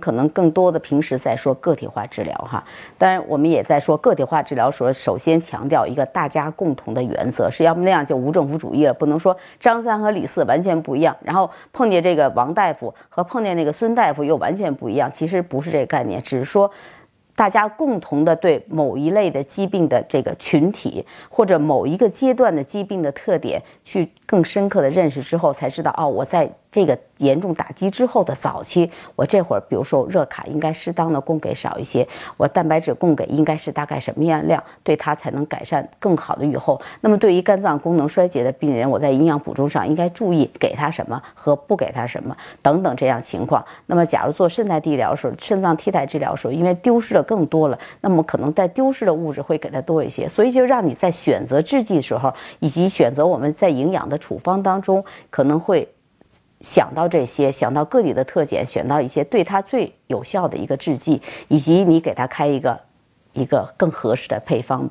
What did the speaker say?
可能更多的平时在说个体化治疗哈，当然我们也在说个体化治疗，说首先强调一个大家共同的原则，是要么那样就无政府主义了，不能说张三和李四完全不一样，然后碰见这个王大夫和碰见那个孙大夫又完全不一样，其实不是这个概念，只是说。大家共同的对某一类的疾病的这个群体，或者某一个阶段的疾病的特点，去更深刻的认识之后，才知道哦，我在。这个严重打击之后的早期，我这会儿比如说热卡应该适当的供给少一些，我蛋白质供给应该是大概什么样量，对它才能改善更好的预后。那么对于肝脏功能衰竭的病人，我在营养补充上应该注意给他什么和不给他什么等等这样情况。那么假如做肾代替疗时候，肾脏替代治疗时候，因为丢失的更多了，那么可能在丢失的物质会给他多一些，所以就让你在选择制剂时候，以及选择我们在营养的处方当中，可能会。想到这些，想到个体的特点，选到一些对他最有效的一个制剂，以及你给他开一个一个更合适的配方。